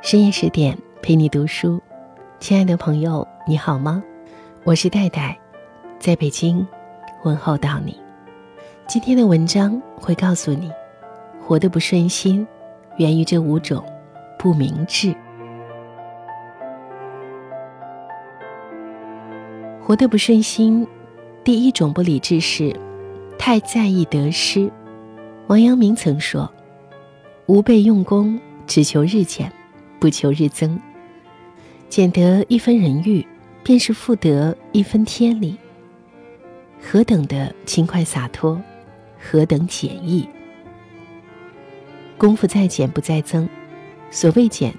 深夜十点陪你读书，亲爱的朋友，你好吗？我是戴戴，在北京问候到你。今天的文章会告诉你，活得不顺心，源于这五种不明智。活得不顺心，第一种不理智是太在意得失。王阳明曾说：“吾辈用功，只求日减。”不求日增，减得一分人欲，便是复得一分天理。何等的轻快洒脱，何等简易！功夫在减不在增，所谓减，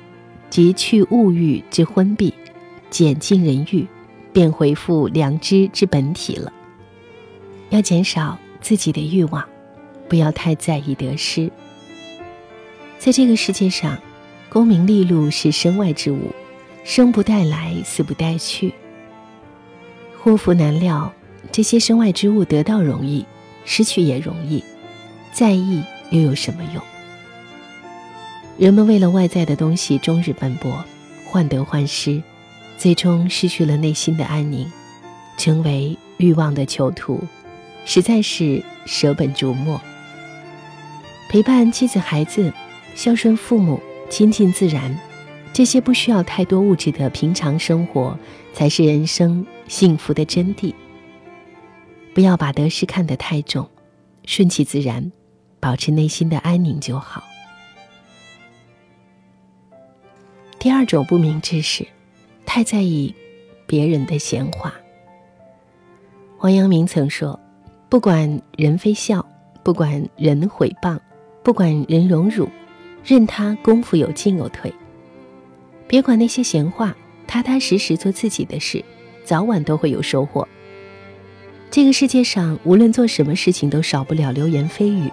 即去物欲之昏蔽，减尽人欲，便回复良知之本体了。要减少自己的欲望，不要太在意得失。在这个世界上。功名利禄是身外之物，生不带来，死不带去。祸福难料，这些身外之物得到容易，失去也容易，在意又有什么用？人们为了外在的东西终日奔波，患得患失，最终失去了内心的安宁，成为欲望的囚徒，实在是舍本逐末。陪伴妻子孩子，孝顺父母。亲近自然，这些不需要太多物质的平常生活，才是人生幸福的真谛。不要把得失看得太重，顺其自然，保持内心的安宁就好。第二种不明智是，太在意别人的闲话。王阳明曾说：“不管人非笑，不管人毁谤，不管人荣辱。”任他功夫有进有退，别管那些闲话，踏踏实实做自己的事，早晚都会有收获。这个世界上，无论做什么事情，都少不了流言蜚语，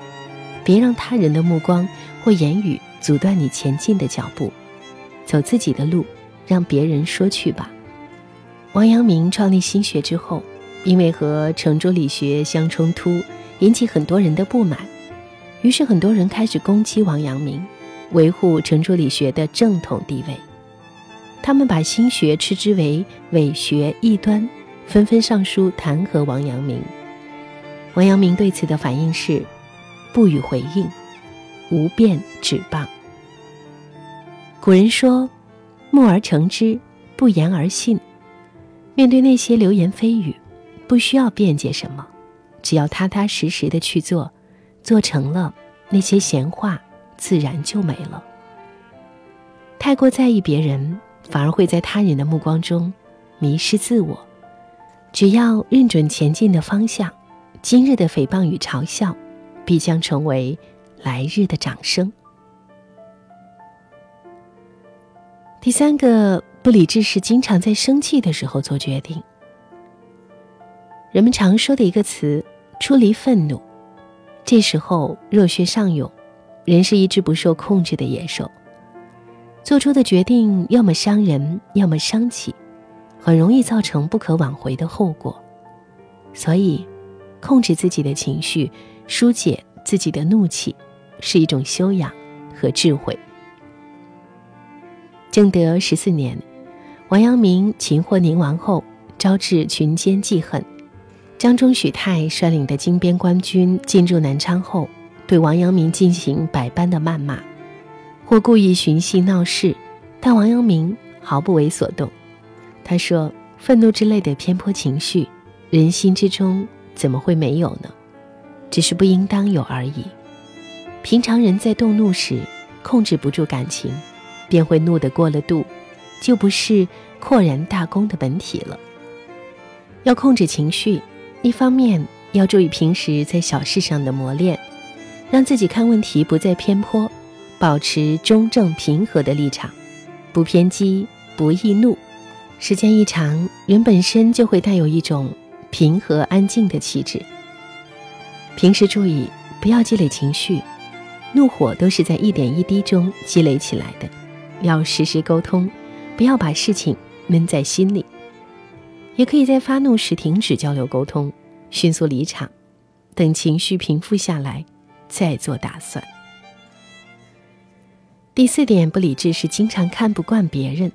别让他人的目光或言语阻断你前进的脚步，走自己的路，让别人说去吧。王阳明创立心学之后，因为和程朱理学相冲突，引起很多人的不满，于是很多人开始攻击王阳明。维护程朱理学的正统地位，他们把心学斥之为伪学异端，纷纷上书弹劾王阳明。王阳明对此的反应是不予回应，无辩指谤。古人说：“默而成之，不言而信。”面对那些流言蜚语，不需要辩解什么，只要踏踏实实的去做，做成了，那些闲话。自然就没了。太过在意别人，反而会在他人的目光中迷失自我。只要认准前进的方向，今日的诽谤与嘲笑，必将成为来日的掌声。第三个不理智是经常在生气的时候做决定。人们常说的一个词“出离愤怒”，这时候热血上涌。人是一只不受控制的野兽，做出的决定要么伤人，要么伤己，很容易造成不可挽回的后果。所以，控制自己的情绪，疏解自己的怒气，是一种修养和智慧。正德十四年，王阳明擒获宁王后，招致群奸记恨。张忠、许泰率领的金边官军进驻南昌后。对王阳明进行百般的谩骂，或故意寻衅闹事，但王阳明毫不为所动。他说：“愤怒之类的偏颇情绪，人心之中怎么会没有呢？只是不应当有而已。平常人在动怒时，控制不住感情，便会怒得过了度，就不是阔然大公的本体了。要控制情绪，一方面要注意平时在小事上的磨练。”让自己看问题不再偏颇，保持中正平和的立场，不偏激，不易怒。时间一长，人本身就会带有一种平和安静的气质。平时注意不要积累情绪，怒火都是在一点一滴中积累起来的。要时时沟通，不要把事情闷在心里。也可以在发怒时停止交流沟通，迅速离场，等情绪平复下来。再做打算。第四点不理智是经常看不惯别人。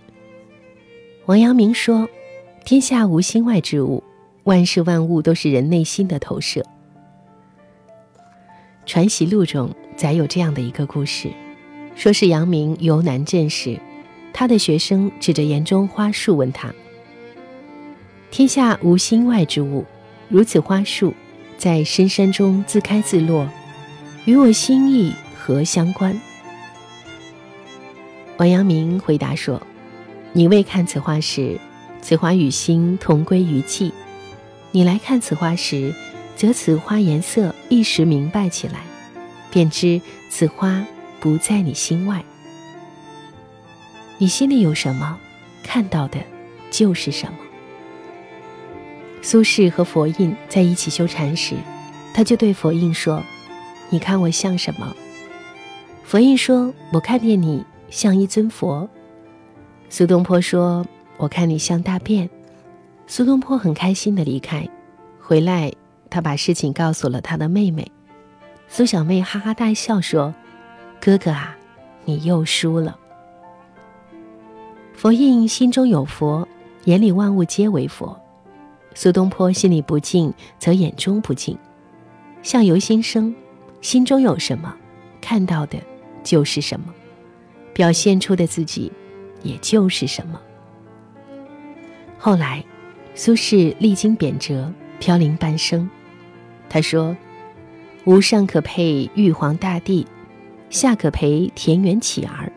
王阳明说：“天下无心外之物，万事万物都是人内心的投射。”《传习录》中载有这样的一个故事，说是阳明游南镇时，他的学生指着园中花树问他：“天下无心外之物，如此花树，在深山中自开自落，与我心意何相关？”王阳明回答说：“你未看此花时，此花与心同归于寂；你来看此花时，则此花颜色一时明白起来，便知此花不在你心外。你心里有什么，看到的就是什么。”苏轼和佛印在一起修禅时，他就对佛印说：“你看我像什么？”佛印说：“我看见你。”像一尊佛，苏东坡说：“我看你像大便。”苏东坡很开心的离开，回来他把事情告诉了他的妹妹，苏小妹哈哈大笑说：“哥哥啊，你又输了。”佛印心中有佛，眼里万物皆为佛；苏东坡心里不净，则眼中不净。相由心生，心中有什么，看到的就是什么。表现出的自己，也就是什么。后来，苏轼历经贬谪，飘零半生。他说：“吾上可配玉皇大帝，下可陪田园乞儿。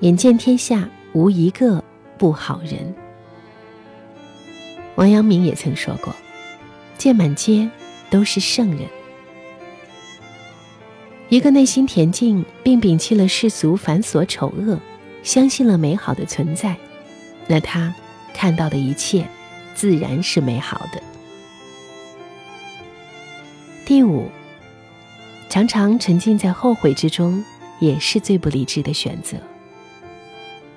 眼见天下无一个不好人。”王阳明也曾说过：“见满街都是圣人。”一个内心恬静，并摒弃了世俗繁琐丑恶，相信了美好的存在，那他看到的一切，自然是美好的。第五，常常沉浸在后悔之中，也是最不理智的选择。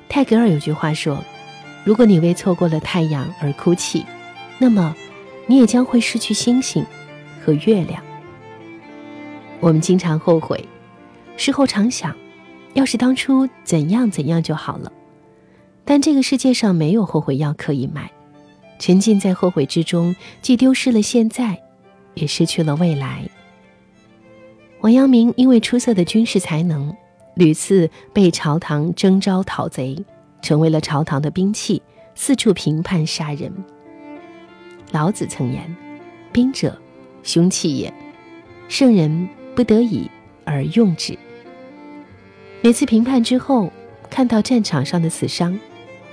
泰戈尔有句话说：“如果你为错过了太阳而哭泣，那么你也将会失去星星和月亮。”我们经常后悔，事后常想，要是当初怎样怎样就好了。但这个世界上没有后悔药可以买，沉浸在后悔之中，既丢失了现在，也失去了未来。王阳明因为出色的军事才能，屡次被朝堂征召讨贼，成为了朝堂的兵器，四处评判杀人。老子曾言：“兵者，凶器也。”圣人。不得已而用之。每次评判之后，看到战场上的死伤，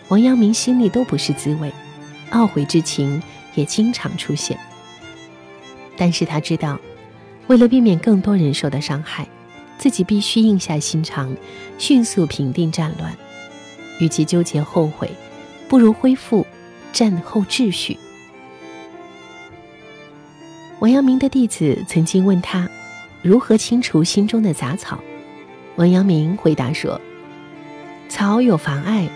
王阳明心里都不是滋味，懊悔之情也经常出现。但是他知道，为了避免更多人受到伤害，自己必须硬下心肠，迅速平定战乱。与其纠结后悔，不如恢复战后秩序。王阳明的弟子曾经问他。如何清除心中的杂草？王阳明回答说：“草有妨碍，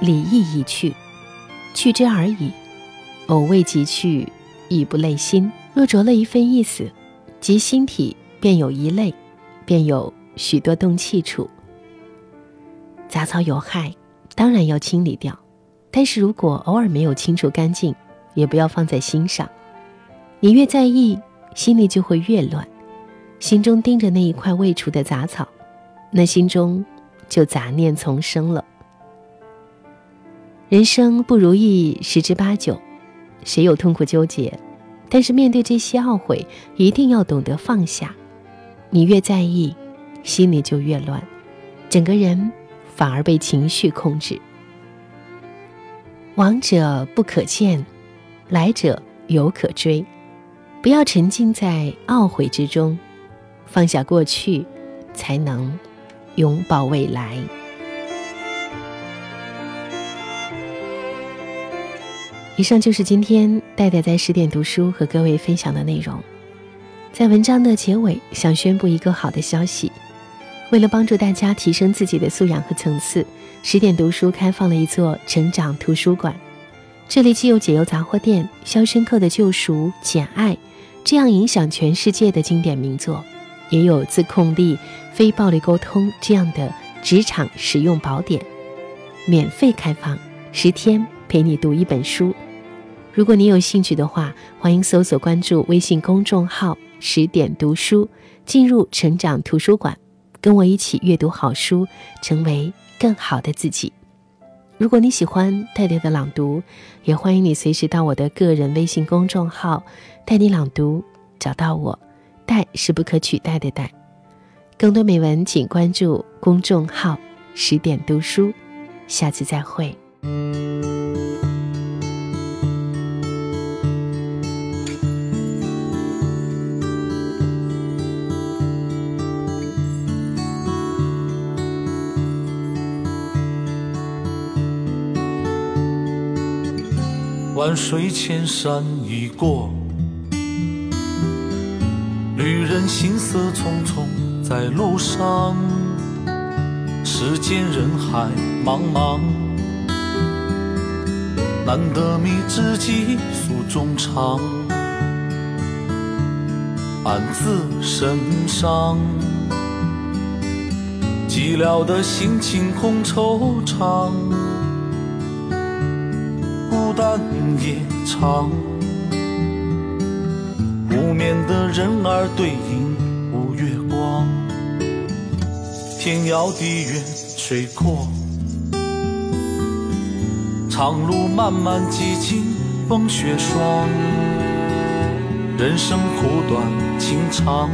理亦已去，去之而已。偶未及去，亦不累心。若着了一份意思，即心体便有一类，便有许多动气处。杂草有害，当然要清理掉。但是如果偶尔没有清除干净，也不要放在心上。你越在意，心里就会越乱。”心中盯着那一块未除的杂草，那心中就杂念丛生了。人生不如意十之八九，谁有痛苦纠结？但是面对这些懊悔，一定要懂得放下。你越在意，心里就越乱，整个人反而被情绪控制。往者不可见，来者犹可追。不要沉浸在懊悔之中。放下过去，才能拥抱未来。以上就是今天戴戴在十点读书和各位分享的内容。在文章的结尾，想宣布一个好的消息：为了帮助大家提升自己的素养和层次，十点读书开放了一座成长图书馆。这里既有解忧杂货店、《肖申克的救赎》、《简爱》这样影响全世界的经典名作。也有自控力、非暴力沟通这样的职场实用宝典，免费开放十天，陪你读一本书。如果你有兴趣的话，欢迎搜索关注微信公众号“十点读书”，进入成长图书馆，跟我一起阅读好书，成为更好的自己。如果你喜欢戴戴的朗读，也欢迎你随时到我的个人微信公众号“带你朗读”找到我。代是不可取代的代。更多美文，请关注公众号“十点读书”。下次再会。万水千山已过，人行色匆匆在路上。世间人海茫茫，难得觅知己诉衷肠。暗自神伤，寂寥的心情空惆怅。孤单夜长，的人儿对影无月光。天遥地远水阔，长路漫漫几经风雪霜。人生苦短情长，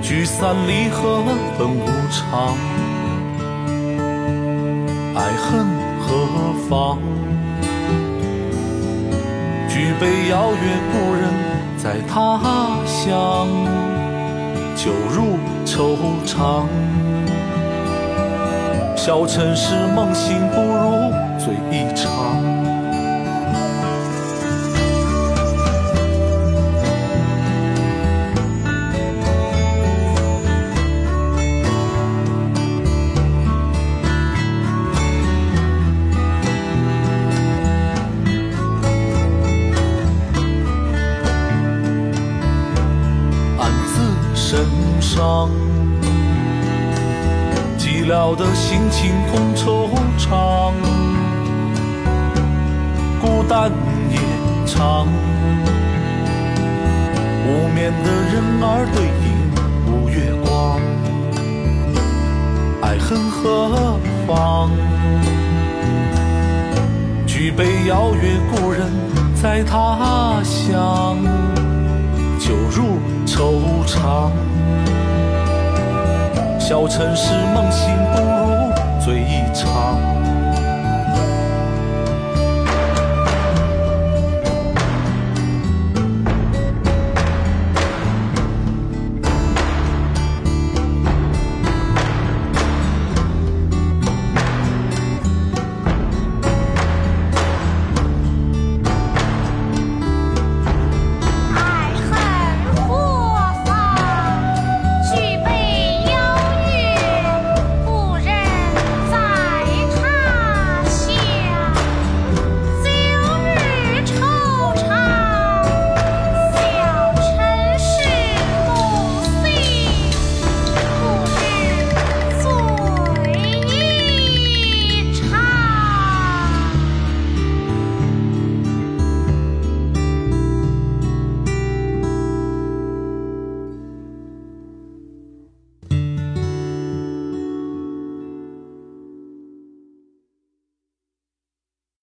聚散离合本无常。爱恨。何妨？举杯邀月，故人在他乡，酒入愁肠。小城市梦醒，不如醉一场。寂寥的心情空惆怅，孤单夜长，无眠的人儿对影无月光，爱恨何妨？举杯邀月，故人在他乡，酒入愁肠。小城市梦醒，不如醉一场。